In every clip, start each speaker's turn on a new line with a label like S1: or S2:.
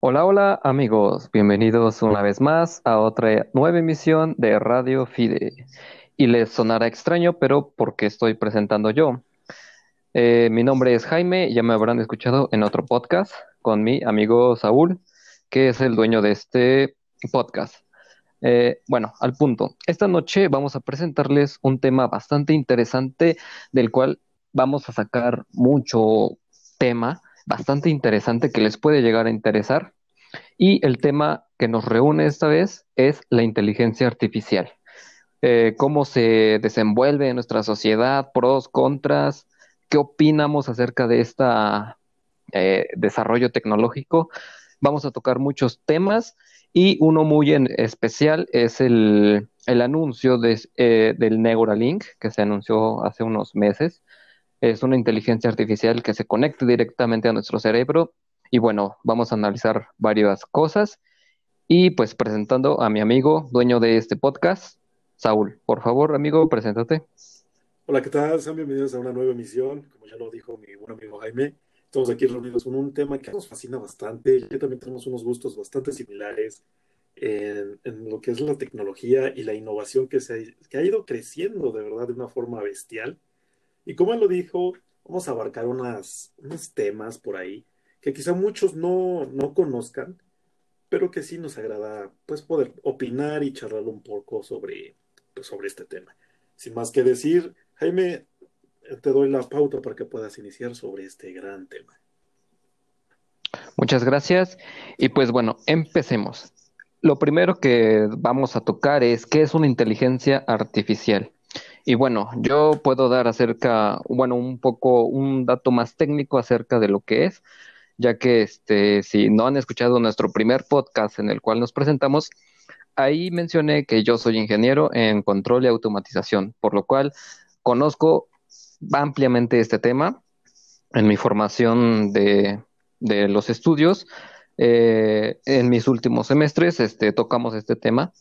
S1: Hola, hola amigos, bienvenidos una vez más a otra nueva emisión de Radio Fide. Y les sonará extraño, pero porque estoy presentando yo. Eh, mi nombre es Jaime, ya me habrán escuchado en otro podcast con mi amigo Saúl, que es el dueño de este podcast. Eh, bueno, al punto. Esta noche vamos a presentarles un tema bastante interesante del cual vamos a sacar mucho tema bastante interesante que les puede llegar a interesar. Y el tema que nos reúne esta vez es la inteligencia artificial. Eh, cómo se desenvuelve en nuestra sociedad, pros, contras, qué opinamos acerca de este desarrollo tecnológico. Vamos a tocar muchos temas y uno muy especial es el, anuncio de, eh, del Neuralink que se anunció hace unos meses es una inteligencia artificial que se conecta directamente a nuestro cerebro. Y bueno, vamos a analizar varias cosas. Y pues presentando a mi amigo, dueño de este podcast, Saúl. Por favor, amigo, preséntate.
S2: Hola, ¿qué tal? Sean bienvenidos a una nueva emisión. Como ya lo dijo mi buen amigo Jaime, estamos aquí reunidos con un tema que nos fascina bastante. Ya también tenemos unos gustos bastante similares en, lo que es la tecnología y la innovación que, se que ha ido creciendo de verdad de una forma bestial. Y como él lo dijo, vamos a abarcar unas, unos temas por ahí que quizá muchos no, no conozcan, pero que sí nos agrada pues poder opinar y charlar un poco sobre, pues, sobre este tema. Sin más que decir, Jaime, te doy la pauta para que puedas iniciar sobre este gran tema.
S1: Muchas gracias. Y pues bueno, empecemos. Lo primero que vamos a tocar es qué es una inteligencia artificial. Y bueno, yo puedo dar acerca, bueno, un poco, un dato más técnico acerca de lo que es, ya que este, si no han escuchado nuestro primer podcast en el cual nos presentamos, ahí mencioné que yo soy ingeniero en control y automatización, por lo cual conozco ampliamente este tema en mi formación de, de los estudios. Eh, en mis últimos semestres este, tocamos este tema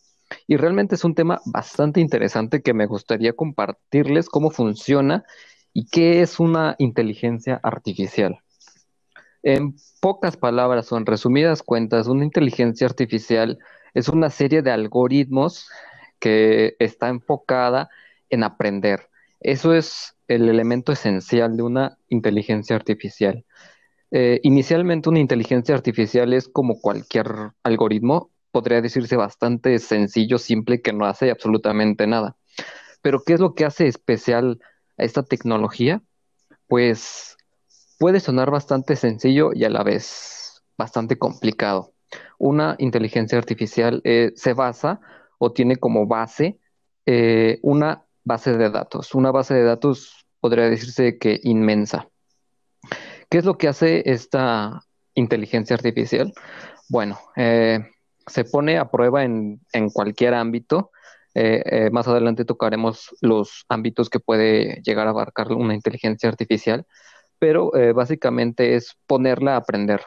S1: y realmente es un tema bastante interesante que me gustaría compartirles cómo funciona y qué es una inteligencia artificial. En pocas palabras o en resumidas cuentas, una inteligencia artificial es una serie de algoritmos que está enfocada en aprender. Eso es el elemento esencial de una inteligencia artificial. Eh, inicialmente una inteligencia artificial es como cualquier algoritmo, podría decirse bastante sencillo, simple, que no hace absolutamente nada. Pero ¿qué es lo que hace especial a esta tecnología? Pues puede sonar bastante sencillo y a la vez bastante complicado. Una inteligencia artificial eh, se basa o tiene como base eh, una base de datos. Una base de datos podría decirse que inmensa. ¿Qué es lo que hace esta inteligencia artificial? Bueno, eh, se pone a prueba en, cualquier ámbito. Eh, eh, más adelante tocaremos los ámbitos que puede llegar a abarcar una inteligencia artificial, pero eh, básicamente es ponerla a aprender.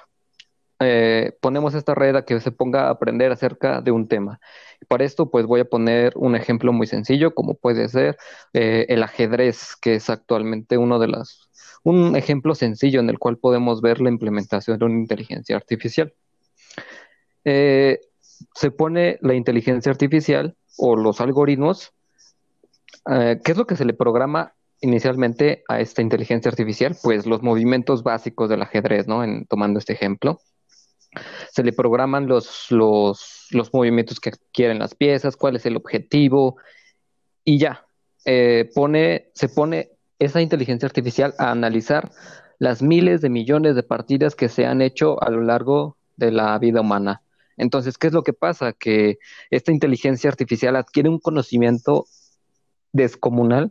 S1: ponemos esta red a que se ponga a aprender acerca de un tema. Para esto, pues voy a poner un ejemplo muy sencillo, como puede ser el ajedrez, que es actualmente uno de las, un ejemplo sencillo en el cual podemos ver la implementación de una inteligencia artificial. Se pone la inteligencia artificial o los algoritmos, eh, ¿qué es lo que se le programa inicialmente a esta inteligencia artificial? Pues los movimientos básicos del ajedrez, ¿no? En, tomando este ejemplo. Se le programan los, los, movimientos que quieren las piezas, cuál es el objetivo, y ya. Eh, pone, se pone esa inteligencia artificial a analizar las miles de millones de partidas que se han hecho a lo largo de la vida humana. Entonces, ¿qué es lo que pasa? Que esta inteligencia artificial adquiere un conocimiento descomunal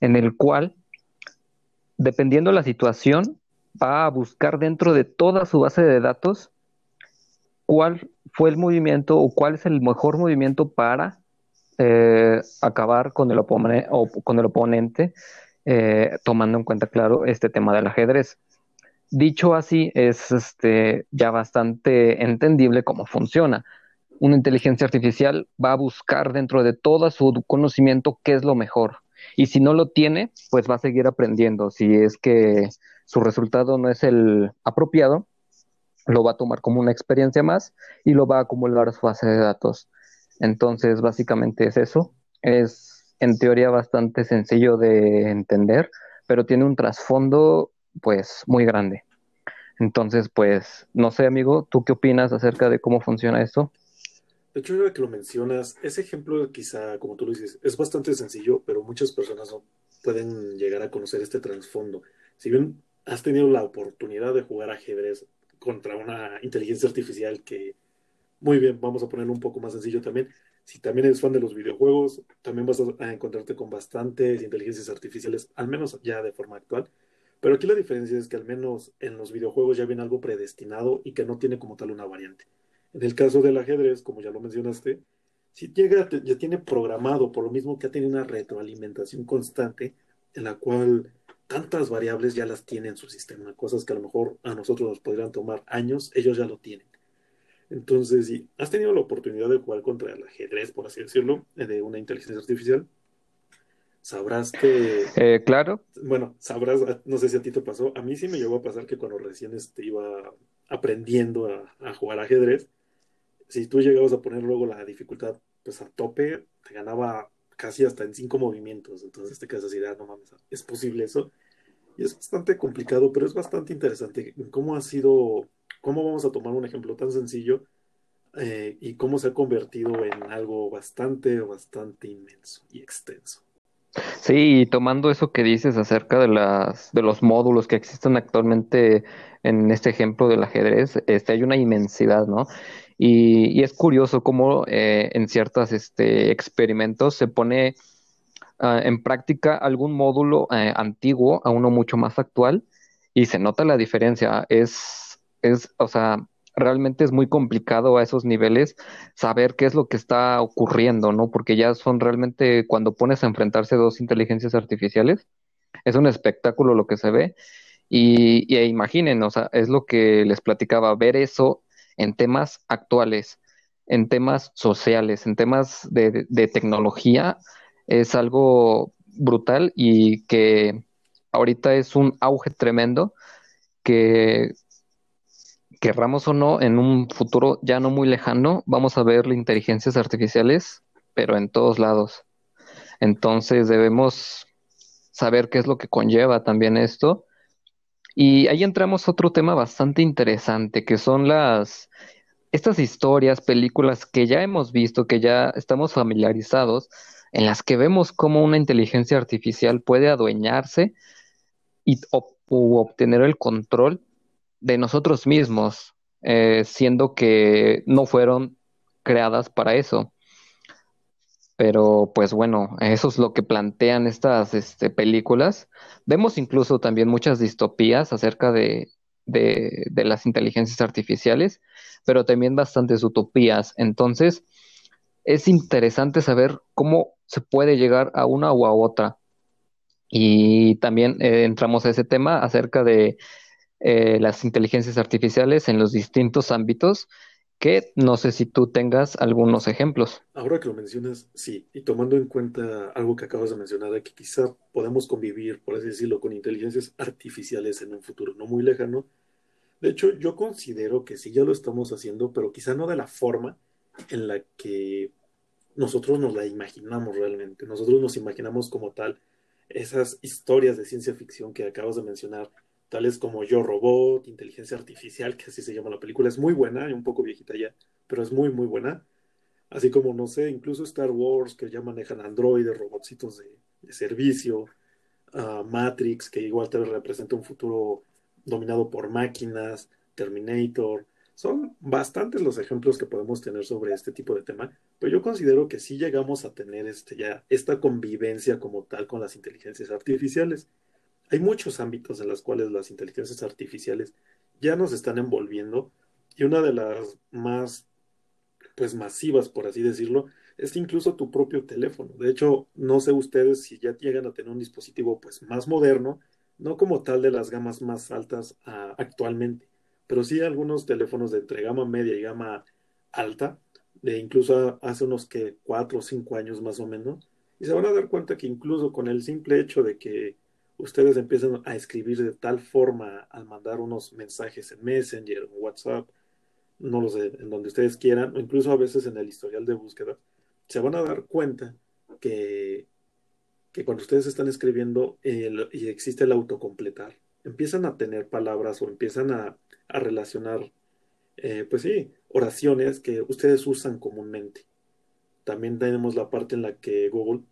S1: en el cual, dependiendo de la situación, va a buscar dentro de toda su base de datos cuál fue el movimiento o cuál es el mejor movimiento para eh, acabar con el, con el oponente, eh, tomando en cuenta, claro, este tema del ajedrez. Dicho así, es este, ya bastante entendible cómo funciona. Una inteligencia artificial va a buscar dentro de todo su conocimiento qué es lo mejor. Y si no lo tiene, pues va a seguir aprendiendo. Si es que su resultado no es el apropiado, lo va a tomar como una experiencia más y lo va a acumular a su base de datos. Entonces, básicamente es eso. Es en teoría bastante sencillo de entender, pero tiene un trasfondo pues muy grande. Entonces, pues, no sé, amigo, ¿tú qué opinas acerca de cómo funciona esto?
S2: De hecho, ahora que lo mencionas, ese ejemplo quizá, como tú lo dices, es bastante sencillo, pero muchas personas no pueden llegar a conocer este trasfondo. Si bien has tenido la oportunidad de jugar ajedrez contra una inteligencia artificial que, muy bien, vamos a ponerlo un poco más sencillo también, si también eres fan de los videojuegos, también vas a encontrarte con bastantes inteligencias artificiales, al menos ya de forma actual. Pero aquí la diferencia es que al menos en los videojuegos ya viene algo predestinado y que no tiene como tal una variante. En el caso del ajedrez, como ya lo mencionaste, si llega, ya tiene programado, por lo mismo que ha tenido una retroalimentación constante, en la cual tantas variables ya las tiene en su sistema, cosas que a lo mejor a nosotros nos podrían tomar años, ellos ya lo tienen. Entonces, si has tenido la oportunidad de jugar contra el ajedrez, por así decirlo, de una inteligencia artificial, sabrás que...
S1: Eh, claro.
S2: Bueno, sabrás, no sé si a ti te pasó, a mí sí me llegó a pasar que cuando recién este, iba aprendiendo a, a jugar ajedrez, si tú llegabas a poner luego la dificultad pues a tope, te ganaba casi hasta en cinco movimientos. Entonces te quedas así, ah, no mames, ¿es posible eso? Y es bastante complicado, pero es bastante interesante cómo ha sido, cómo vamos a tomar un ejemplo tan sencillo eh, y cómo se ha convertido en algo bastante, bastante inmenso y extenso.
S1: Sí, tomando eso que dices acerca de las de los módulos que existen actualmente en este ejemplo del ajedrez, este hay una inmensidad, ¿no? Y, es curioso cómo eh, en ciertos este, experimentos se pone ah, en práctica algún módulo eh, antiguo a uno mucho más actual y se nota la diferencia. Es, es, o sea, realmente es muy complicado a esos niveles saber qué es lo que está ocurriendo, ¿no? Porque ya son realmente cuando pones a enfrentarse dos inteligencias artificiales, es un espectáculo lo que se ve. Y, y imaginen, o sea, es lo que les platicaba, ver eso en temas actuales, en temas sociales, en temas de, tecnología, es algo brutal y que ahorita es un auge tremendo que querramos o no, en un futuro ya no muy lejano, vamos a ver inteligencias artificiales, pero en todos lados. Entonces debemos saber qué es lo que conlleva también esto y ahí entramos a otro tema bastante interesante, que son las estas historias, películas que ya hemos visto, que ya estamos familiarizados, en las que vemos cómo una inteligencia artificial puede adueñarse y obtener el control de nosotros mismos, eh, siendo que no fueron creadas para eso. Pero pues bueno, eso es lo que plantean estas este, películas. Vemos incluso también muchas distopías acerca de, las inteligencias artificiales, pero también bastantes utopías. Entonces, es interesante saber cómo se puede llegar a una o a otra. Y también eh, entramos a ese tema acerca de eh, las inteligencias artificiales en los distintos ámbitos que no sé si tú tengas algunos ejemplos.
S2: Ahora que lo mencionas, sí, y tomando en cuenta algo que acabas de mencionar, que quizá podemos convivir, por así decirlo, con inteligencias artificiales en un futuro no muy lejano. De hecho, yo considero que sí ya lo estamos haciendo, pero quizá no de la forma en la que nosotros nos la imaginamos realmente. Nosotros nos imaginamos como tal esas historias de ciencia ficción que acabas de mencionar, tales como Yo Robot, Inteligencia Artificial, que así se llama la película, es muy buena, un poco viejita ya, pero es muy, muy buena. Así como, no sé, incluso Star Wars, que ya manejan androides, robotcitos de, servicio, uh, Matrix, que igual te representa un futuro dominado por máquinas, Terminator. Son bastantes los ejemplos que podemos tener sobre este tipo de tema, pero yo considero que sí llegamos a tener este, ya esta convivencia como tal con las inteligencias artificiales hay muchos ámbitos en los cuales las inteligencias artificiales ya nos están envolviendo y una de las más pues masivas, por así decirlo, es incluso tu propio teléfono. De hecho, no sé ustedes si ya llegan a tener un dispositivo pues más moderno, no como tal de las gamas más altas ah, actualmente, pero sí algunos teléfonos de entre gama media y gama alta, de incluso hace unos que cuatro o cinco años más o menos, y se van a dar cuenta que incluso con el simple hecho de que ustedes empiezan a escribir de tal forma al mandar unos mensajes en Messenger, en WhatsApp, no lo sé, en donde ustedes quieran, o incluso a veces en el historial de búsqueda, se van a dar cuenta que, que cuando ustedes están escribiendo y existe el autocompletar, empiezan a tener palabras o empiezan a, relacionar, eh, pues sí, oraciones que ustedes usan comúnmente. También tenemos la parte en la que Google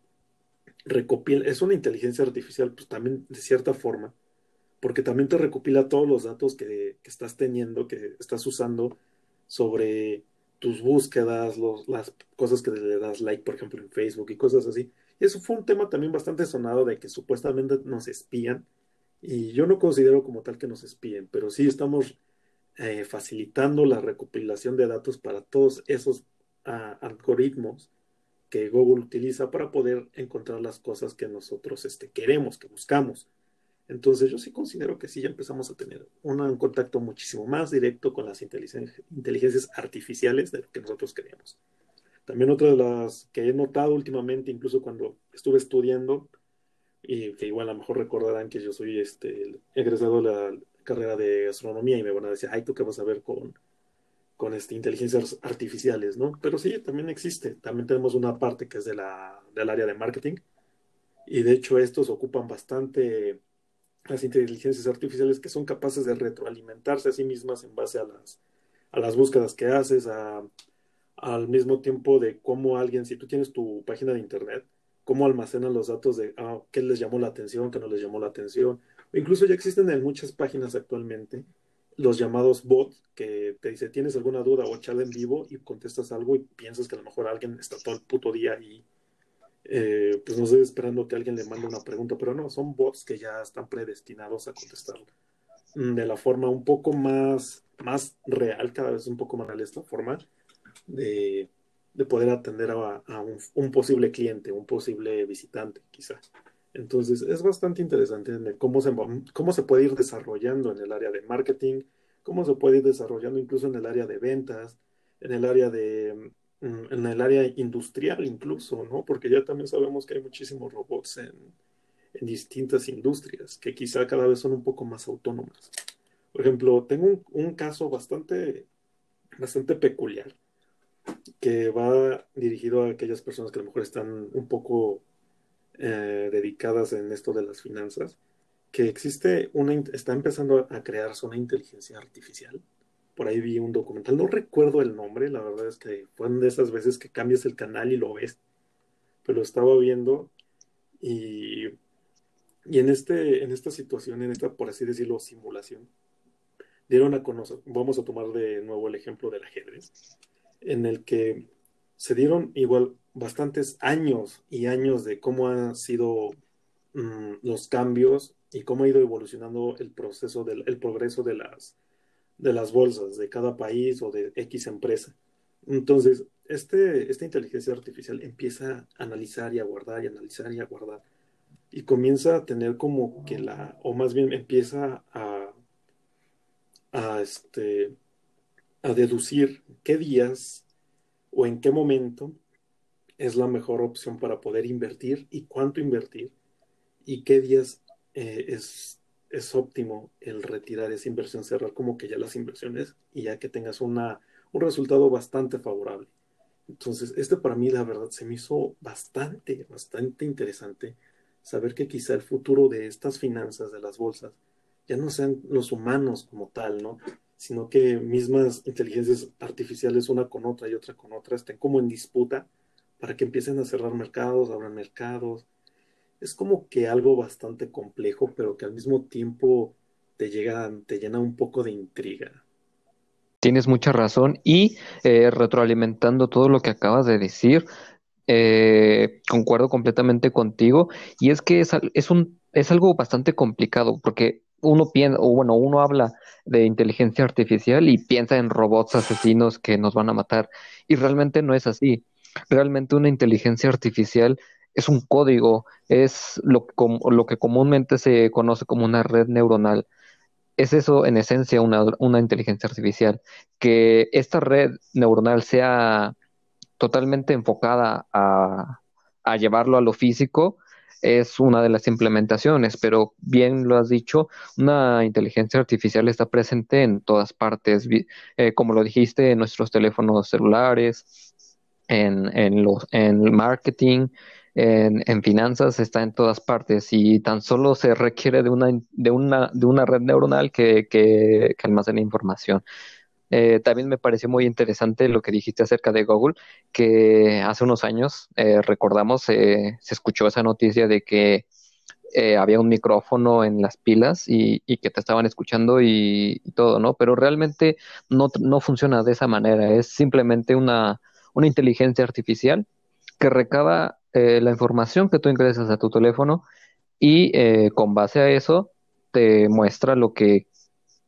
S2: recopila, es una inteligencia artificial, pues también de cierta forma, porque también te recopila todos los datos que, que estás teniendo, que estás usando sobre tus búsquedas, los, las cosas que le das like, por ejemplo, en Facebook y cosas así. Eso fue un tema también bastante sonado de que supuestamente nos espían. Y yo no considero como tal que nos espíen, pero sí estamos eh, facilitando la recopilación de datos para todos esos ah, algoritmos que Google utiliza para poder encontrar las cosas que nosotros este, queremos, que buscamos. Entonces yo sí considero que sí ya empezamos a tener un contacto muchísimo más directo con las inteligencias artificiales de lo que nosotros queríamos. También otra de las que he notado últimamente, incluso cuando estuve estudiando, y que igual a lo mejor recordarán que yo soy este, egresado de la carrera de astronomía y me van a decir, ay, ¿tú qué vas a ver con, con este, inteligencias artificiales, ¿no? Pero sí, también existe. También tenemos una parte que es de la, del área de marketing. Y de hecho estos ocupan bastante las inteligencias artificiales que son capaces de retroalimentarse a sí mismas en base a las, a las búsquedas que haces, a, al mismo tiempo de cómo alguien, si tú tienes tu página de internet, cómo almacenan los datos de ah, qué les llamó la atención, qué no les llamó la atención. Incluso ya existen en muchas páginas actualmente los llamados bots que te dice, ¿tienes alguna duda o charla en vivo? Y contestas algo y piensas que a lo mejor alguien está todo el puto día ahí, eh, pues no sé, esperando que alguien le mande una pregunta, pero no, son bots que ya están predestinados a contestar de la forma un poco más, más real, cada vez un poco más real esta forma de, de poder atender a, un, un, posible cliente, un posible visitante, quizá. Entonces, es bastante interesante cómo se, cómo se puede ir desarrollando en el área de marketing, cómo se puede ir desarrollando incluso en el área de ventas, en el área de mm, en el área industrial incluso, ¿no? Porque ya también sabemos que hay muchísimos robots en, distintas industrias que quizá cada vez son un poco más autónomas. Por ejemplo, tengo un, un caso bastante, bastante peculiar que va dirigido a aquellas personas que a lo mejor están un poco eh, dedicadas en esto de las finanzas, que existe una, está empezando a crearse una inteligencia artificial. Por ahí vi un documental, no recuerdo el nombre, la verdad es que fue una de esas veces que cambias el canal y lo ves, pero estaba viendo y, y en, este, en esta situación, en esta, por así decirlo, simulación, dieron a conocer, vamos a tomar de nuevo el ejemplo del ajedrez, en el que se dieron igual bastantes años y años de cómo han sido mm, los cambios y cómo ha ido evolucionando el proceso del el progreso de las, de las bolsas de cada país o de X empresa. Entonces, este, esta inteligencia artificial empieza a analizar y a guardar y analizar y a guardar y comienza a tener como que la, o más bien empieza a, a, este, a deducir qué días o en qué momento es la mejor opción para poder invertir y cuánto invertir y qué días eh, es, es óptimo el retirar esa inversión, cerrar como que ya las inversiones y ya que tengas una, un resultado bastante favorable. Entonces, este para mí la verdad se me hizo bastante, bastante interesante saber que quizá el futuro de estas finanzas, de las bolsas, ya no sean los humanos como tal, ¿no? Sino que mismas inteligencias artificiales, una con otra y otra con otra, estén como en disputa para que empiecen a cerrar mercados, abran mercados. Es como que algo bastante complejo, pero que al mismo tiempo te llega, te llena un poco de intriga.
S1: Tienes mucha razón y eh, retroalimentando todo lo que acabas de decir, eh, concuerdo completamente contigo y es que es, es, un, es algo bastante complicado porque uno piensa, o bueno, uno habla de inteligencia artificial y piensa en robots asesinos que nos van a matar. Y realmente no es así. Realmente una inteligencia artificial es un código, es lo, lo que comúnmente se conoce como una red neuronal. Es eso en esencia una, una inteligencia artificial. Que esta red neuronal sea totalmente enfocada a, a llevarlo a lo físico, es una de las implementaciones, pero bien lo has dicho, una inteligencia artificial está presente en todas partes, eh, como lo dijiste, en nuestros teléfonos celulares, en, en, los, en marketing, en, en, finanzas, está en todas partes y tan solo se requiere de una, de una, de una red neuronal que, que, que almacene información. Eh, también me pareció muy interesante lo que dijiste acerca de Google, que hace unos años, eh, recordamos, eh, se escuchó esa noticia de que había un micrófono en las pilas y, que te estaban escuchando y, todo, ¿no? Pero realmente no, no, funciona de esa manera, es simplemente una, una inteligencia artificial que recaba la información que tú ingresas a tu teléfono y con base a eso te muestra lo que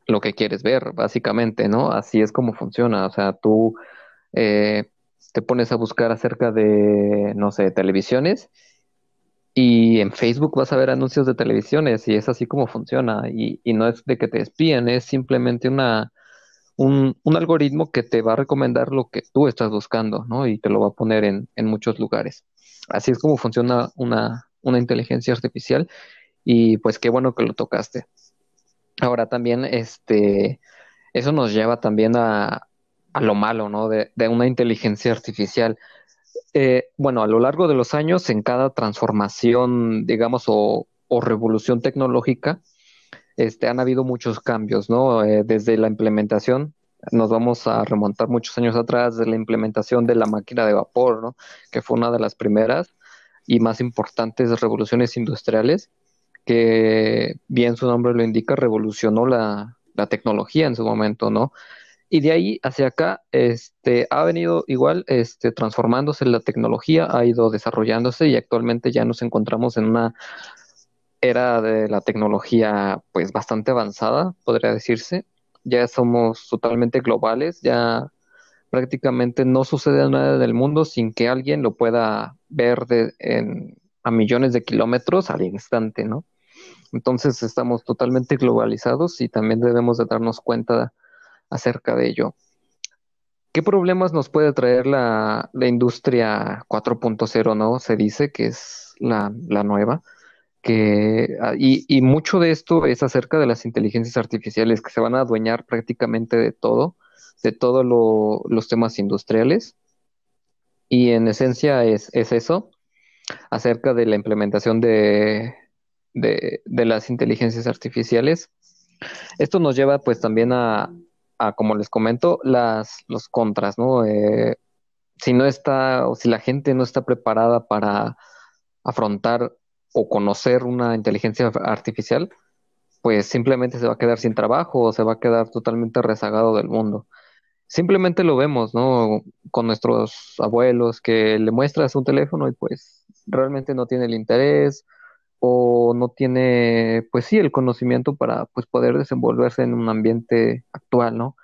S1: lo que quieres ver, básicamente, ¿no? Así es como funciona. O sea, tú eh, te pones a buscar acerca de, no sé, televisiones y en Facebook vas a ver anuncios de televisiones y es así como funciona. Y, no es de que te espíen, es simplemente una, un, algoritmo que te va a recomendar lo que tú estás buscando, ¿no? Y te lo va a poner en, en muchos lugares. Así es como funciona una, una inteligencia artificial y pues qué bueno que lo tocaste. Ahora también, este, eso nos lleva también a, a lo malo, ¿no? De, de una inteligencia artificial. Eh, bueno, a lo largo de los años, en cada transformación, digamos, o, o revolución tecnológica, este, han habido muchos cambios, ¿no? Eh, desde la implementación, nos vamos a remontar muchos años atrás, de la implementación de la máquina de vapor, ¿no? Que fue una de las primeras y más importantes revoluciones industriales que bien su nombre lo indica, revolucionó la, tecnología en su momento, ¿no? Y de ahí hacia acá, este, ha venido igual, este, transformándose la tecnología, ha ido desarrollándose y actualmente ya nos encontramos en una era de la tecnología, pues, bastante avanzada, podría decirse. Ya somos totalmente globales, ya prácticamente no sucede nada en el mundo sin que alguien lo pueda ver de, en, a millones de kilómetros al instante, ¿no? Entonces estamos totalmente globalizados y también debemos de darnos cuenta acerca de ello. ¿Qué problemas nos puede traer la, industria 4.0, no? Se dice que es la, nueva. Ah, y, mucho de esto es acerca de las inteligencias artificiales que se van a adueñar prácticamente de todo, de todos los temas industriales. Y en esencia es, es eso, acerca de la implementación de, de, las inteligencias artificiales. Esto nos lleva pues también a, como les comento, las, los contras, ¿no? Eh, si no está, o si la gente no está preparada para afrontar o conocer una inteligencia artificial, pues simplemente se va a quedar sin trabajo o se va a quedar totalmente rezagado del mundo. Simplemente lo vemos, ¿no? Con nuestros abuelos que le muestras un teléfono y pues realmente no tiene el interés o no tiene, pues sí, el conocimiento para pues, poder desenvolverse en un ambiente actual, ¿no?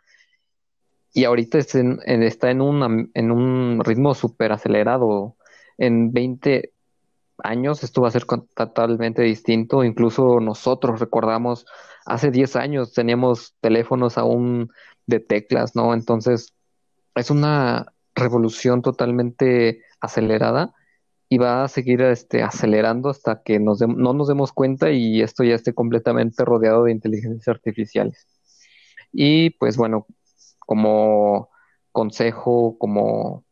S1: Y ahorita está en, un, en un ritmo súper acelerado. En 20 años esto va a ser totalmente distinto. Incluso nosotros recordamos, hace 10 años teníamos teléfonos aún de teclas, ¿no? Entonces, es una revolución totalmente acelerada y va a seguir este, acelerando hasta que nos no nos demos cuenta y esto ya esté completamente rodeado de inteligencias artificiales. Y pues bueno, como consejo, como,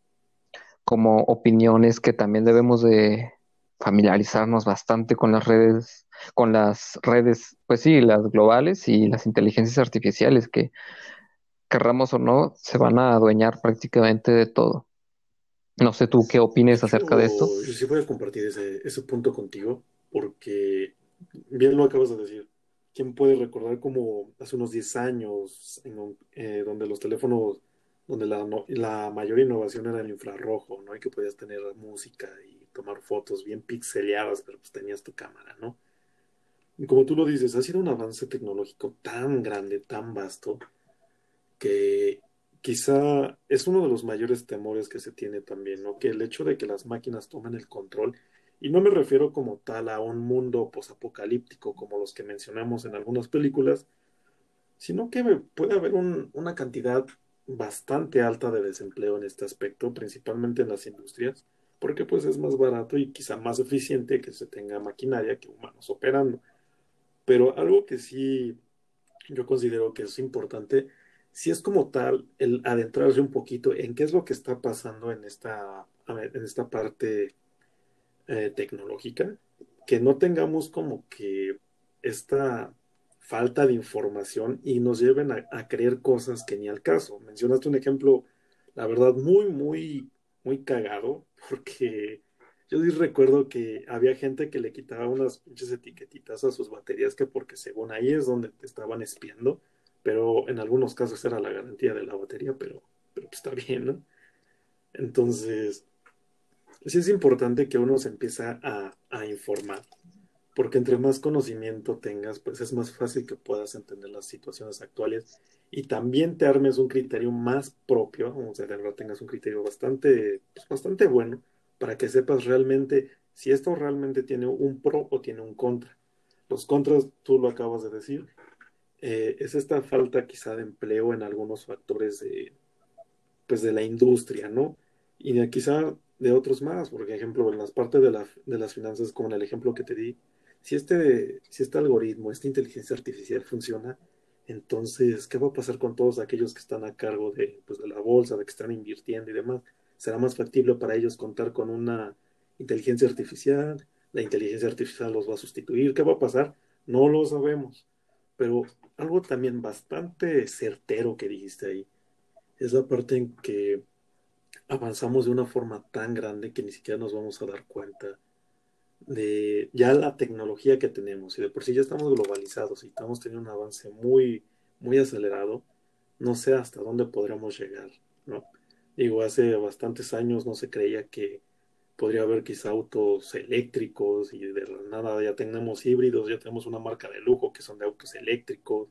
S1: como opiniones que también debemos de familiarizarnos bastante con las redes, con las redes, pues sí, las globales y las inteligencias artificiales que querramos o no, se van a adueñar prácticamente de todo. No sé tú qué opines acerca de esto.
S2: Yo sí voy a compartir ese, ese punto contigo, porque bien lo acabas de decir. ¿Quién puede recordar como hace unos 10 años, en eh, donde los teléfonos, donde la, la mayor innovación era el infrarrojo, ¿no? Y que podías tener música y tomar fotos bien pixeleadas, pero pues tenías tu cámara, ¿no? Y como tú lo dices, ha sido un avance tecnológico tan grande, tan vasto, que quizá es uno de los mayores temores que se tiene también, ¿no? Que el hecho de que las máquinas tomen el control, y no me refiero como tal a un mundo posapocalíptico como los que mencionamos en algunas películas, sino que puede haber una cantidad bastante alta de desempleo en este aspecto, principalmente en las industrias, porque pues es más barato y quizá más eficiente que se tenga maquinaria que humanos operando. Pero algo que sí yo considero que es importante, si es como tal el adentrarse un poquito en qué es lo que está pasando en esta, en esta parte eh, tecnológica, que no tengamos como que esta falta de información y nos lleven a, a, creer cosas que ni al caso. Mencionaste un ejemplo, la verdad, muy, muy, muy cagado, porque yo sí recuerdo que había gente que le quitaba unas pinches etiquetitas a sus baterías que porque según ahí es donde te estaban espiando, pero en algunos casos era la garantía de la batería, pero, pero pues está bien. Entonces, sí es importante que uno se empiece a, a informar, porque entre más conocimiento tengas, pues es más fácil que puedas entender las situaciones actuales y también te armes un criterio más propio, o sea, de verdad tengas un criterio bastante, pues, bastante bueno para que sepas realmente si esto realmente tiene un pro o tiene un contra. Los contras, tú lo acabas de decir, eh, es esta falta quizá de empleo en algunos factores de, pues de la industria, ¿no? Y de, quizá de otros más, por ejemplo, en las partes de, la, de las finanzas, como en el ejemplo que te di, si este, si este algoritmo, esta inteligencia artificial funciona, entonces, ¿qué va a pasar con todos aquellos que están a cargo de, pues, de la bolsa, de que están invirtiendo y demás? será más factible para ellos contar con una inteligencia artificial, la inteligencia artificial los va a sustituir, ¿qué va a pasar? No lo sabemos, pero algo también bastante certero que dijiste ahí, es la parte en que avanzamos de una forma tan grande que ni siquiera nos vamos a dar cuenta de ya la tecnología que tenemos y de por sí ya estamos globalizados y estamos teniendo un avance muy, muy acelerado, no sé hasta dónde podremos llegar, ¿no? Digo, hace bastantes años no se creía que podría haber quizá autos eléctricos y de nada ya tenemos híbridos, ya tenemos una marca de lujo que son de autos eléctricos.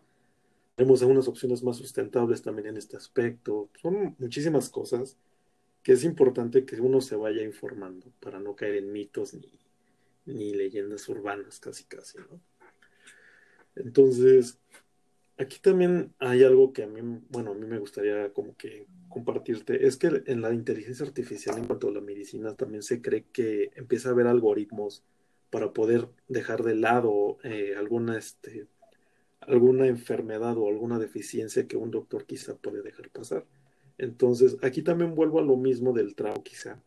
S2: Tenemos algunas opciones más sustentables también en este aspecto. Son muchísimas cosas que es importante que uno se vaya informando para no caer en mitos ni, ni leyendas urbanas casi casi, ¿no? Entonces, Aquí también hay algo que a mí, bueno, a mí me gustaría como que compartirte, es que en la inteligencia artificial en cuanto a la medicina también se cree que empieza a haber algoritmos para poder dejar de lado eh, alguna, este, alguna enfermedad o alguna deficiencia que un doctor quizá puede dejar pasar. Entonces, aquí también vuelvo a lo mismo del trabajo quizá.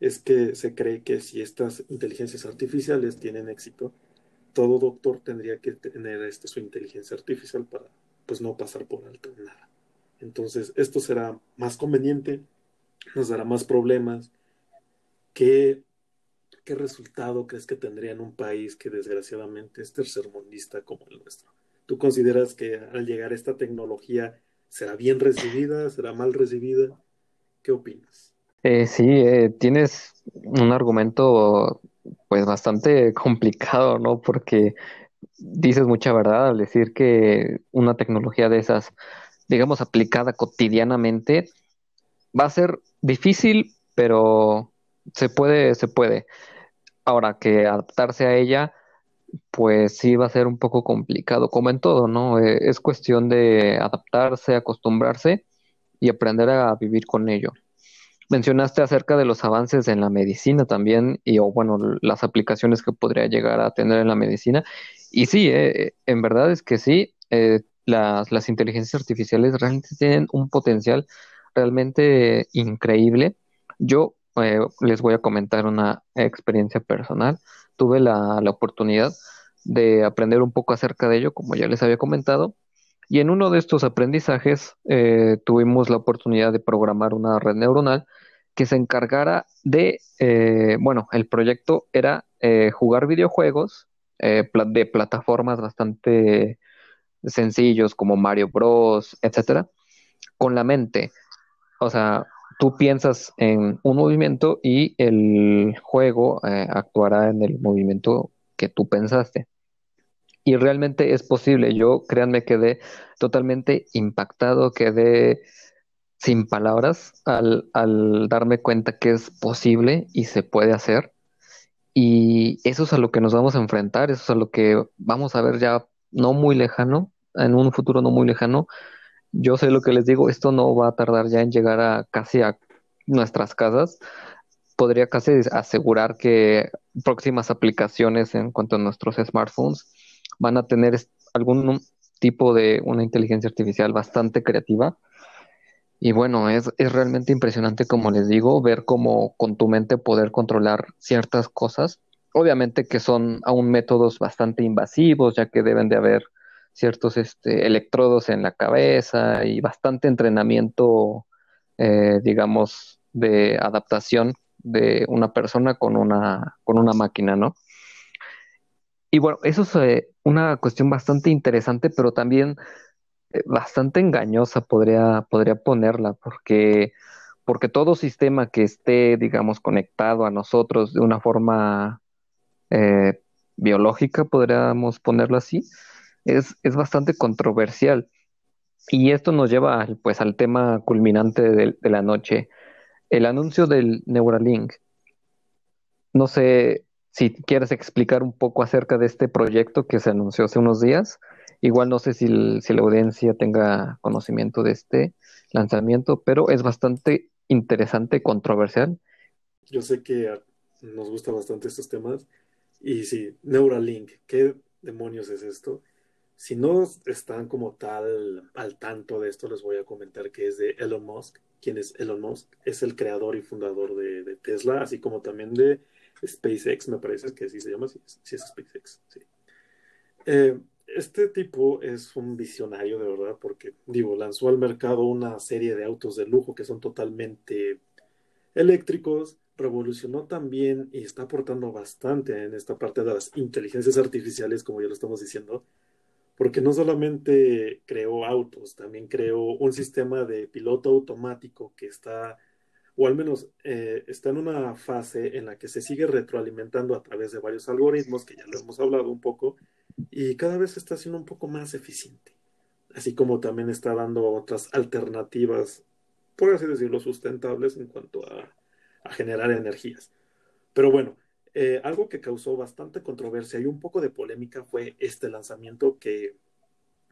S2: Es que se cree que si estas inteligencias artificiales tienen éxito, todo doctor tendría que tener este, su inteligencia artificial para pues no pasar por alto nada. Entonces, esto será más conveniente, nos dará más problemas. ¿Qué, qué resultado crees que tendría en un país que desgraciadamente es tercermundista como el nuestro? ¿Tú consideras que al llegar esta tecnología será bien recibida, será mal recibida? ¿Qué opinas?
S1: Eh, sí, eh, tienes un argumento pues bastante complicado, ¿no? Porque dices mucha verdad al decir que una tecnología de esas, digamos, aplicada cotidianamente, va a ser difícil, pero se puede, se puede. Ahora que adaptarse a ella, pues sí va a ser un poco complicado, como en todo, ¿no? Eh, es cuestión de adaptarse, acostumbrarse y aprender a vivir con ello. Mencionaste acerca de los avances en la medicina también y o bueno, las aplicaciones que podría llegar a tener en la medicina. Y sí, eh, en verdad es que sí, eh, las, las inteligencias artificiales realmente tienen un potencial realmente increíble. Yo eh, les voy a comentar una experiencia personal. Tuve la, la oportunidad de aprender un poco acerca de ello, como ya les había comentado, y en uno de estos aprendizajes eh, tuvimos la oportunidad de programar una red neuronal que se encargara de, eh, bueno, el proyecto era eh, jugar videojuegos de plataformas bastante sencillos como Mario Bros, etcétera, con la mente. O sea, tú piensas en un movimiento y el juego actuará en el movimiento que tú pensaste. Y realmente es posible. Yo, créanme, quedé totalmente impactado, quedé sin palabras al, al darme cuenta que es posible y se puede hacer. Y eso es a lo que nos vamos a enfrentar, eso es a lo que vamos a ver ya no muy lejano, en un futuro no muy lejano. Yo sé lo que les digo, esto no va a tardar ya en llegar a casi a nuestras casas. podría casi asegurar que próximas aplicaciones en cuanto a nuestros smartphones van a tener algún tipo de una inteligencia artificial bastante creativa. Y bueno, es, es realmente impresionante, como les digo, ver cómo con tu mente poder controlar ciertas cosas. Obviamente que son aún métodos bastante invasivos, ya que deben de haber ciertos este, electrodos en la cabeza y bastante entrenamiento, eh, digamos, de adaptación de una persona con una, con una máquina, ¿no? Y bueno, eso es eh, una cuestión bastante interesante, pero también eh, bastante engañosa podría, podría ponerla, porque, porque todo sistema que esté, digamos, conectado a nosotros de una forma eh, biológica, podríamos ponerlo así, es, es bastante controversial. Y esto nos lleva pues al tema culminante de, de la noche, el anuncio del Neuralink. No sé si quieres explicar un poco acerca de este proyecto que se anunció hace unos días. Igual no sé si, la audiencia tenga conocimiento de este lanzamiento, pero es bastante interesante, controversial.
S2: Yo sé que nos gusta bastante estos temas. Y sí, Neuralink, ¿qué demonios es esto? Si no están como tal al tanto de esto, les voy a comentar que es de Elon Musk. ¿Quién es Elon Musk? Es el creador y fundador de, Tesla, así como también de SpaceX, me parece que así se llama, sí, es SpaceX, sí. Eh, este tipo es un visionario de verdad porque, digo, lanzó al mercado una serie de autos de lujo que son totalmente eléctricos, revolucionó también y está aportando bastante en esta parte de las inteligencias artificiales, como ya lo estamos diciendo, porque no solamente creó autos, también creó un sistema de piloto automático que está, o al menos eh, está en una fase en la que se sigue retroalimentando a través de varios algoritmos, que ya lo hemos hablado un poco, y cada vez está siendo un poco más eficiente, así como también está dando otras alternativas, por así decirlo, sustentables en cuanto a, generar energías. Pero bueno, eh, algo que causó bastante controversia y un poco de polémica fue este lanzamiento que,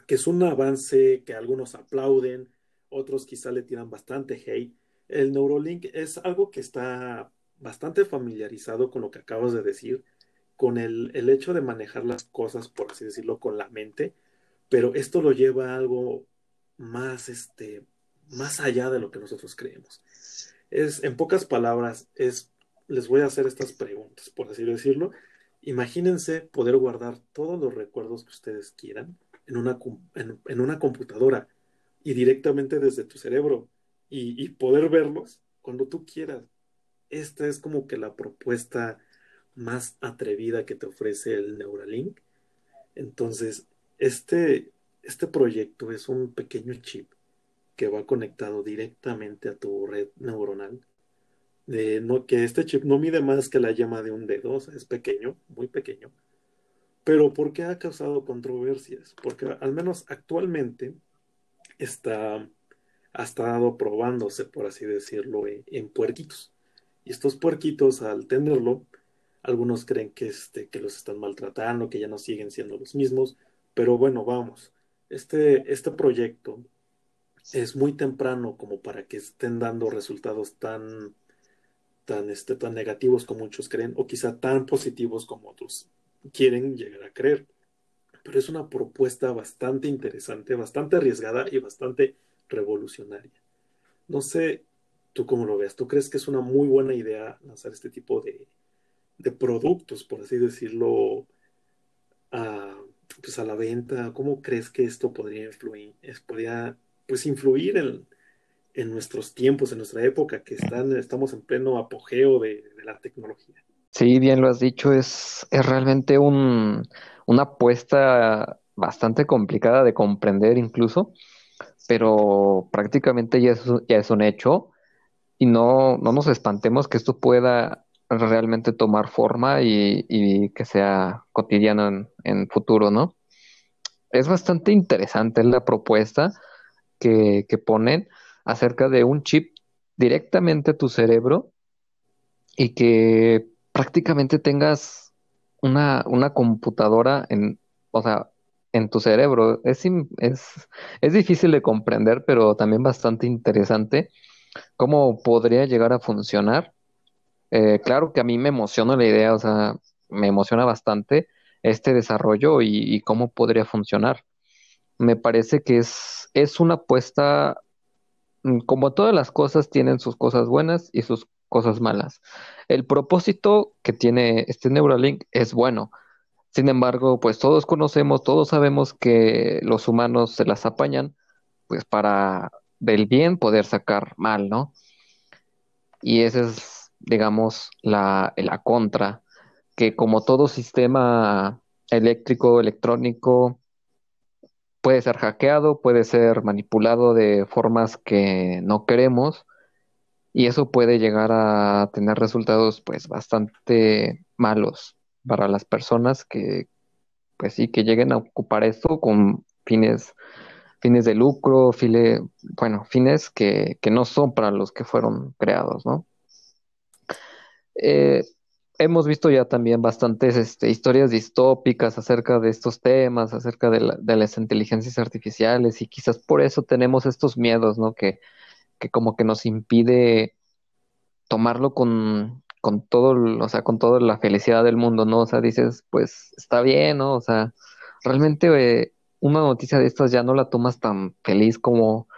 S2: que es un avance que algunos aplauden, otros quizá le tiran bastante hate. El Neurolink es algo que está bastante familiarizado con lo que acabas de decir, con el, el hecho de manejar las cosas, por así decirlo, con la mente, pero esto lo lleva a algo más, este, más allá de lo que nosotros creemos. Es, en pocas palabras, es les voy a hacer estas preguntas, por así decirlo. Imagínense poder guardar todos los recuerdos que ustedes quieran en una, en, una computadora y directamente desde tu cerebro y, poder verlos cuando tú quieras. Esta es como que la propuesta más atrevida que te ofrece el Neuralink. Entonces, este, este proyecto es un pequeño chip que va conectado directamente a tu red neuronal no, que este chip no mide más que la llama de un dedo, es pequeño, muy pequeño. Pero ¿por qué ha causado controversias? Porque al menos actualmente está, ha estado probándose, por así decirlo, en, en puerquitos. Y estos puerquitos, al tenerlo, algunos creen que, este, que los están maltratando, que ya no siguen siendo los mismos. Pero bueno, vamos. Este, este proyecto es muy temprano como para que estén dando resultados tan tan, este, tan negativos como muchos creen, o quizá tan positivos como otros quieren llegar a creer. Pero es una propuesta bastante interesante, bastante arriesgada y bastante revolucionaria. No sé tú cómo lo veas. ¿Tú crees que es una muy buena idea lanzar este tipo de, de productos, por así decirlo, a, pues a la venta? ¿Cómo crees que esto podría influir, podría, pues influir en, en nuestros tiempos, en nuestra época, que están, estamos en pleno apogeo de, la tecnología.
S1: Sí, bien lo has dicho, es, es realmente un, una apuesta bastante complicada de comprender incluso, pero prácticamente ya es, un hecho y no, no nos espantemos que esto pueda realmente tomar forma y, que sea cotidiano en, futuro, ¿no? Es bastante interesante la propuesta que, que ponen acerca de un chip directamente a tu cerebro y que prácticamente tengas una, una computadora en, o sea, en tu cerebro. Es, es, es difícil de comprender, pero también bastante interesante cómo podría llegar a funcionar. Eh, claro que a mí me emociona la idea, o sea, me emociona bastante este desarrollo y, y cómo podría funcionar. Me parece que es, es una apuesta, mm, como todas las cosas, tienen sus cosas buenas y sus cosas malas. El propósito que tiene este Neuralink es bueno. Sin embargo, pues todos conocemos, todos sabemos que los humanos se las apañan, pues para del bien poder sacar mal, ¿no? Y esa es, digamos, la, la contra, que como todo sistema eléctrico, electrónico, puede ser hackeado, puede ser manipulado de formas que no queremos y eso puede llegar a tener resultados pues bastante malos para las personas que pues sí que lleguen a ocupar esto con fines fines de lucro, bueno, fines que, que, no son para los que fueron creados, ¿no? Eh, hemos visto ya también bastantes este, historias distópicas acerca de estos temas, acerca de, de, las inteligencias artificiales y quizás por eso tenemos estos miedos, ¿no? Que, que como que nos impide tomarlo con, con todo, o sea, con toda la felicidad del mundo, ¿no? O sea, dices, pues está bien, ¿no? O sea, realmente eh, una noticia de estas ya no la tomas tan feliz como,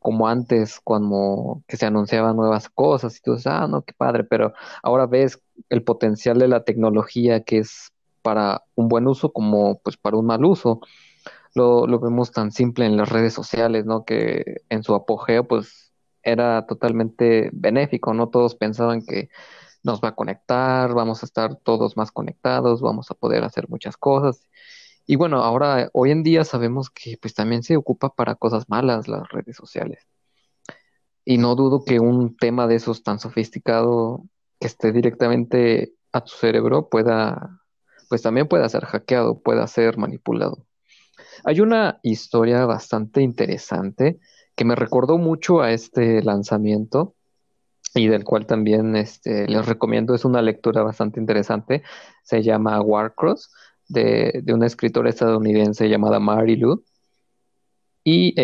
S1: como antes, cuando que se anunciaban nuevas cosas y tú dices, ah, no, qué padre, pero ahora ves el potencial de la tecnología que es para un buen uso como pues para un mal uso. Lo, lo vemos tan simple en las redes sociales, ¿no? Que en su apogeo, pues era totalmente benéfico, ¿no? Todos pensaban que nos va a conectar, vamos a estar todos más conectados, vamos a poder hacer muchas cosas. Y bueno, ahora, hoy en día sabemos que pues también se ocupa para cosas malas las redes sociales. Y no dudo que un tema de esos tan sofisticado que esté directamente a tu cerebro pueda, pues también pueda ser hackeado, pueda ser manipulado. Hay una historia bastante interesante que me recordó mucho a este lanzamiento y del cual también este, les recomiendo, es una lectura bastante interesante, se llama Warcross de, una escritora estadounidense llamada Mary Lou. Y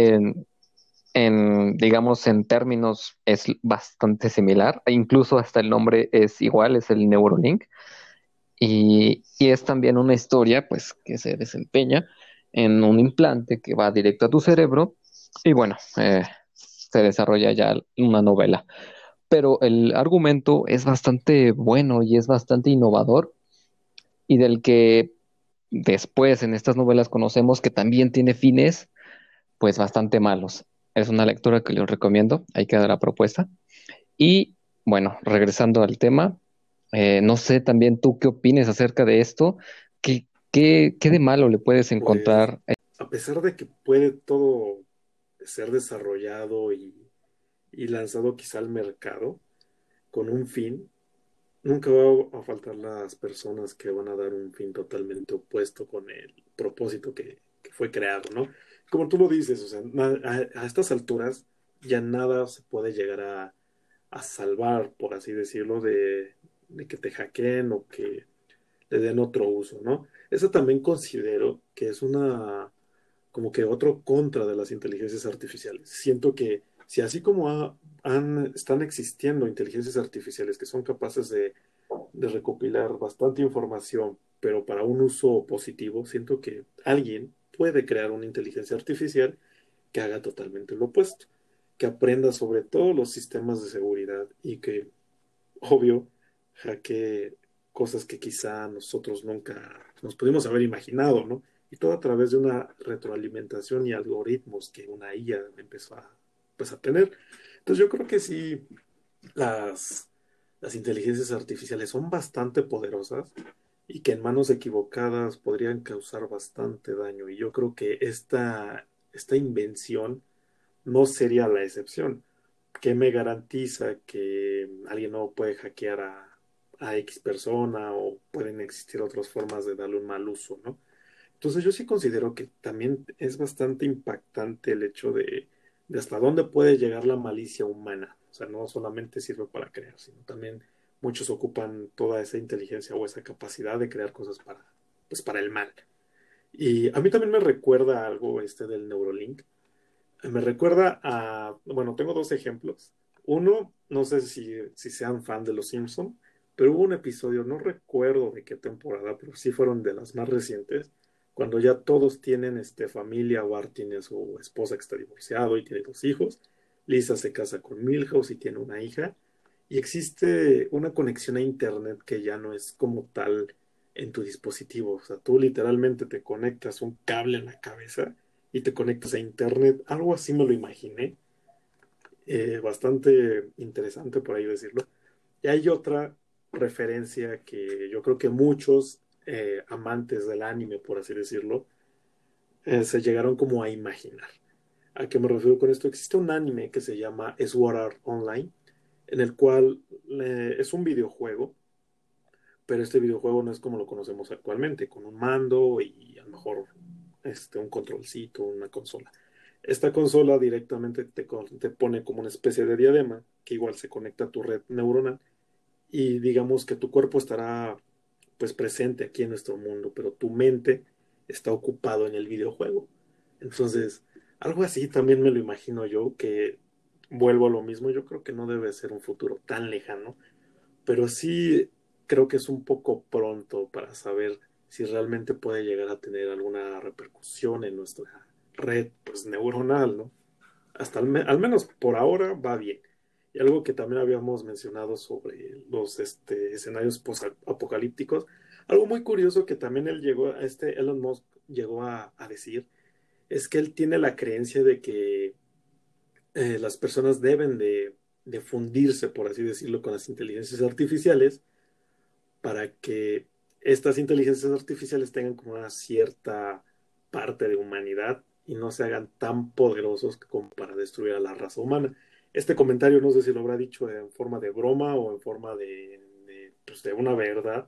S1: en, digamos, en términos es bastante similar, e incluso hasta el nombre es igual, es el Neurolink. Y, es también una historia, pues, que se desempeña en un implante que va directo a tu cerebro. Y bueno, eh, se desarrolla ya una novela. Pero el argumento es bastante bueno y es bastante innovador y del que después en estas novelas conocemos que también tiene fines pues bastante malos. Es una lectura que les recomiendo, hay que dar la propuesta. Y bueno, regresando al tema, eh, no sé también tú qué opines acerca de esto, ¿qué, qué, qué de malo le puedes pues, encontrar?
S2: a pesar de que puede todo ser desarrollado y, y lanzado quizá al mercado con un fin, nunca va a faltar las personas que van a dar un fin totalmente opuesto con el propósito que, fue creado, ¿no? Como tú lo dices, o sea, a, estas alturas ya nada se puede llegar a, a salvar, por así decirlo, de, de, que te hackeen o que le den otro uso, ¿no? Eso también considero que es una, como que otro contra de las inteligencias artificiales. Siento que si así como han, están existiendo inteligencias artificiales que son capaces de, recopilar bastante información, pero para un uso positivo, siento que alguien puede crear una inteligencia artificial que haga totalmente lo opuesto, que aprenda sobre todos los sistemas de seguridad y que, obvio, hackee cosas que quizá nosotros nunca nos pudimos haber imaginado, ¿no? Y todo a través de una retroalimentación y algoritmos que una IA empezó a pues, a tener. Entonces yo creo que sí, las, las inteligencias artificiales son bastante poderosas y que en manos equivocadas podrían causar bastante daño. Y yo creo que esta, esta invención no sería la excepción. ¿Qué me garantiza que alguien no puede hackear a, a X persona o pueden existir otras formas de darle un mal uso, ¿no? Entonces yo sí considero que también es bastante impactante el hecho de, de hasta dónde puede llegar la malicia humana. O sea, no solamente sirve para crear, sino también muchos ocupan toda esa inteligencia o esa capacidad de crear cosas para, pues, para el mal. Y a mí también me recuerda algo este del Neurolink. Me recuerda a, bueno, tengo dos ejemplos. Uno, no sé si, si sean fan de Los Simpson, pero hubo un episodio, no recuerdo de qué temporada, pero sí fueron de las más recientes, cuando ya todos tienen este, familia, Bart tiene su esposa que está divorciado y tiene dos hijos, Lisa se casa con Milhouse y tiene una hija, y existe una conexión a Internet que ya no es como tal en tu dispositivo, o sea, tú literalmente te conectas un cable en la cabeza y te conectas a Internet, algo así me lo imaginé, eh, bastante interesante por ahí decirlo. Y hay otra referencia que yo creo que muchos eh, amantes del anime, por así decirlo, eh, se llegaron como a imaginar. ¿A qué me refiero con esto? Existe un anime que se llama Sword Art Online, en el cual es un videojuego, pero este videojuego no es como lo conocemos actualmente, con un mando y a lo mejor este, un controlcito, una consola. Esta consola directamente te, te pone como una especie de diadema que igual se conecta a tu red neuronal y digamos que tu cuerpo estará pues presente aquí en nuestro mundo, pero tu mente está ocupado en el videojuego. Entonces, algo así también me lo imagino yo, que vuelvo a lo mismo, yo creo que no debe ser un futuro tan lejano, pero sí creo que es un poco pronto para saber si realmente puede llegar a tener alguna repercusión en nuestra red pues, neuronal, ¿no? Hasta al menos por ahora va bien. Y algo que también habíamos mencionado sobre los este, escenarios apocalípticos, algo muy curioso que también él llegó, este Elon Musk llegó a, decir, es que él tiene la creencia de que eh, las personas deben de, de fundirse, por así decirlo, con las inteligencias artificiales para que estas inteligencias artificiales tengan como una cierta parte de humanidad y no se hagan tan poderosos como para destruir a la raza humana este comentario no sé si lo habrá dicho en forma de broma o en forma de, pues, de una verdad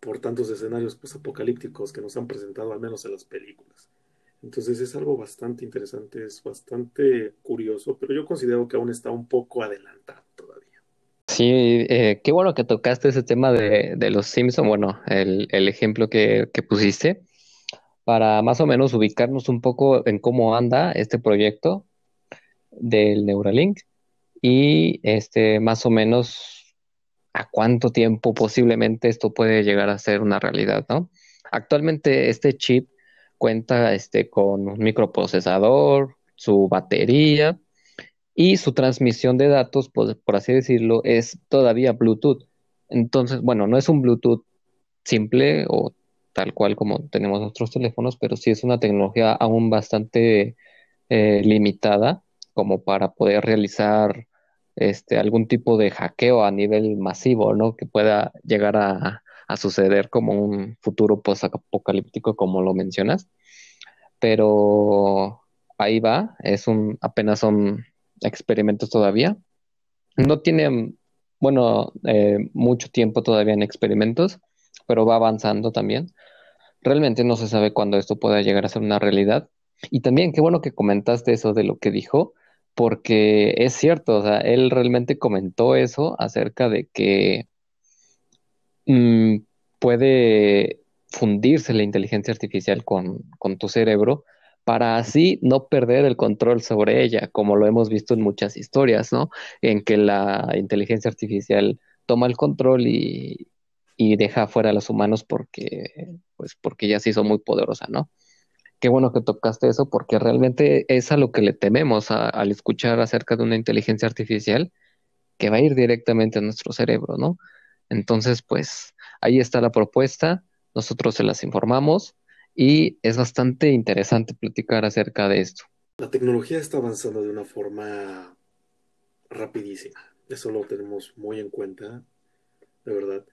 S2: por tantos escenarios pues, apocalípticos que nos han presentado, al menos en las películas. Entonces es algo bastante interesante, es bastante curioso, pero yo considero que aún está un poco adelantado todavía.
S1: Sí, eh, qué bueno que tocaste ese tema de, de los Simpson, bueno, el, el ejemplo que, que, pusiste, para más o menos ubicarnos un poco en cómo anda este proyecto del Neuralink y este más o menos a cuánto tiempo posiblemente esto puede llegar a ser una realidad, ¿no? Actualmente este chip cuenta este, con un microprocesador, su batería y su transmisión de datos, por, por así decirlo, es todavía Bluetooth. Entonces, bueno, no es un Bluetooth simple o tal cual como tenemos nuestros teléfonos, pero sí es una tecnología aún bastante eh, limitada como para poder realizar este, algún tipo de hackeo a nivel masivo, ¿no? Que pueda llegar a, suceder como un futuro post-apocalíptico, como lo mencionas. Pero ahí va, es un, apenas son experimentos todavía. No tiene, bueno, eh, mucho tiempo todavía en experimentos, pero va avanzando también. Realmente no se sabe cuándo esto pueda llegar a ser una realidad. Y también, qué bueno que comentaste eso de lo que dijo, porque es cierto, o sea, él realmente comentó eso acerca de que mm, puede fundirse la inteligencia artificial con, con tu cerebro para así no perder el control sobre ella, como lo hemos visto en muchas historias, ¿no? En que la inteligencia artificial toma el control y, y deja fuera a los humanos porque, pues, porque ya se hizo muy poderosa, ¿no? Qué bueno que tocaste eso porque realmente es a lo que le tememos al escuchar acerca de una inteligencia artificial que va a ir directamente a nuestro cerebro, ¿no? Entonces, pues ahí está la propuesta, nosotros se las informamos y es bastante interesante platicar acerca de esto.
S2: La tecnología está avanzando de una forma rapidísima, eso lo tenemos muy en cuenta, de verdad.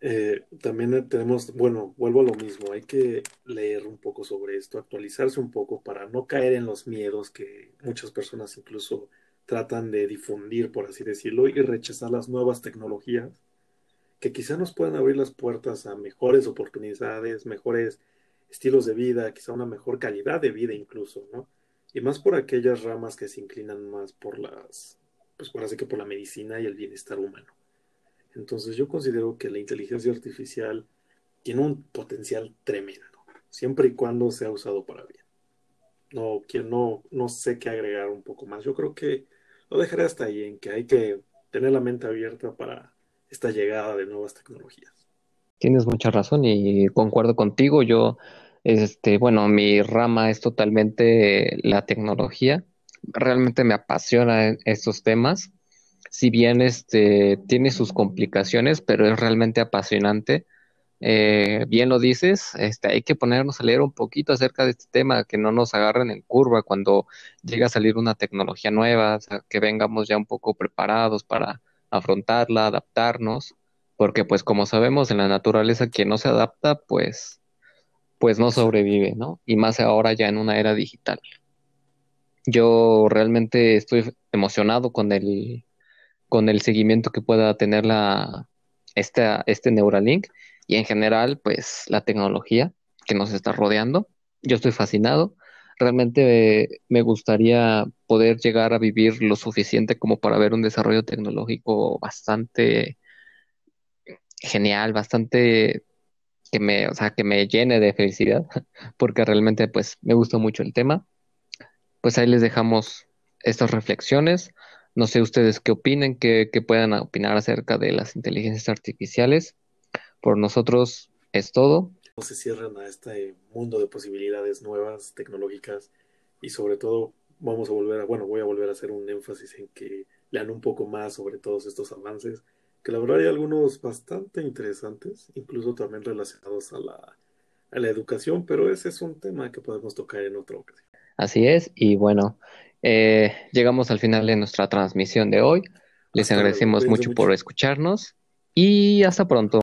S2: Eh, también tenemos, bueno, vuelvo a lo mismo, hay que leer un poco sobre esto, actualizarse un poco para no caer en los miedos que muchas personas incluso tratan de difundir, por así decirlo, y rechazar las nuevas tecnologías que quizá nos puedan abrir las puertas a mejores oportunidades, mejores estilos de vida, quizá una mejor calidad de vida incluso, ¿no? Y más por aquellas ramas que se inclinan más por las, pues por así que por la medicina y el bienestar humano. Entonces yo considero que la inteligencia artificial tiene un potencial tremendo, siempre y cuando sea usado para bien. No, no, no sé qué agregar un poco más. Yo creo que lo dejaré hasta ahí, en que hay que tener la mente abierta para esta llegada de nuevas tecnologías.
S1: Tienes mucha razón y concuerdo contigo. Yo, este, bueno, mi rama es totalmente la tecnología. Realmente me apasiona estos temas. Si bien este tiene sus complicaciones, pero es realmente apasionante. Eh, bien lo dices, este, hay que ponernos a leer un poquito acerca de este tema, que no nos agarren en curva cuando llega a salir una tecnología nueva, que vengamos ya un poco preparados para afrontarla, adaptarnos, porque pues como sabemos en la naturaleza quien no se adapta, pues, pues no sobrevive, ¿no? Y más ahora ya en una era digital. Yo realmente estoy emocionado con el, con el seguimiento que pueda tener la, esta, este Neuralink y en general, pues la tecnología que nos está rodeando. Yo estoy fascinado. Realmente me gustaría poder llegar a vivir lo suficiente como para ver un desarrollo tecnológico bastante genial, bastante que me, o sea, que me llene de felicidad, porque realmente pues me gusta mucho el tema. Pues ahí les dejamos estas reflexiones. No sé ustedes qué opinen, qué, qué puedan opinar acerca de las inteligencias artificiales. Por nosotros es todo.
S2: No se cierran a este mundo de posibilidades nuevas, tecnológicas, y sobre todo vamos a volver a, bueno, voy a volver a hacer un énfasis en que lean un poco más sobre todos estos avances, que la verdad hay algunos bastante interesantes, incluso también relacionados a la, a la educación, pero ese es un tema que podemos tocar en otra ocasión.
S1: Así es, y bueno, eh, llegamos al final de nuestra transmisión de hoy. Les
S2: Hasta
S1: agradecemos mucho por escucharnos y hasta pronto.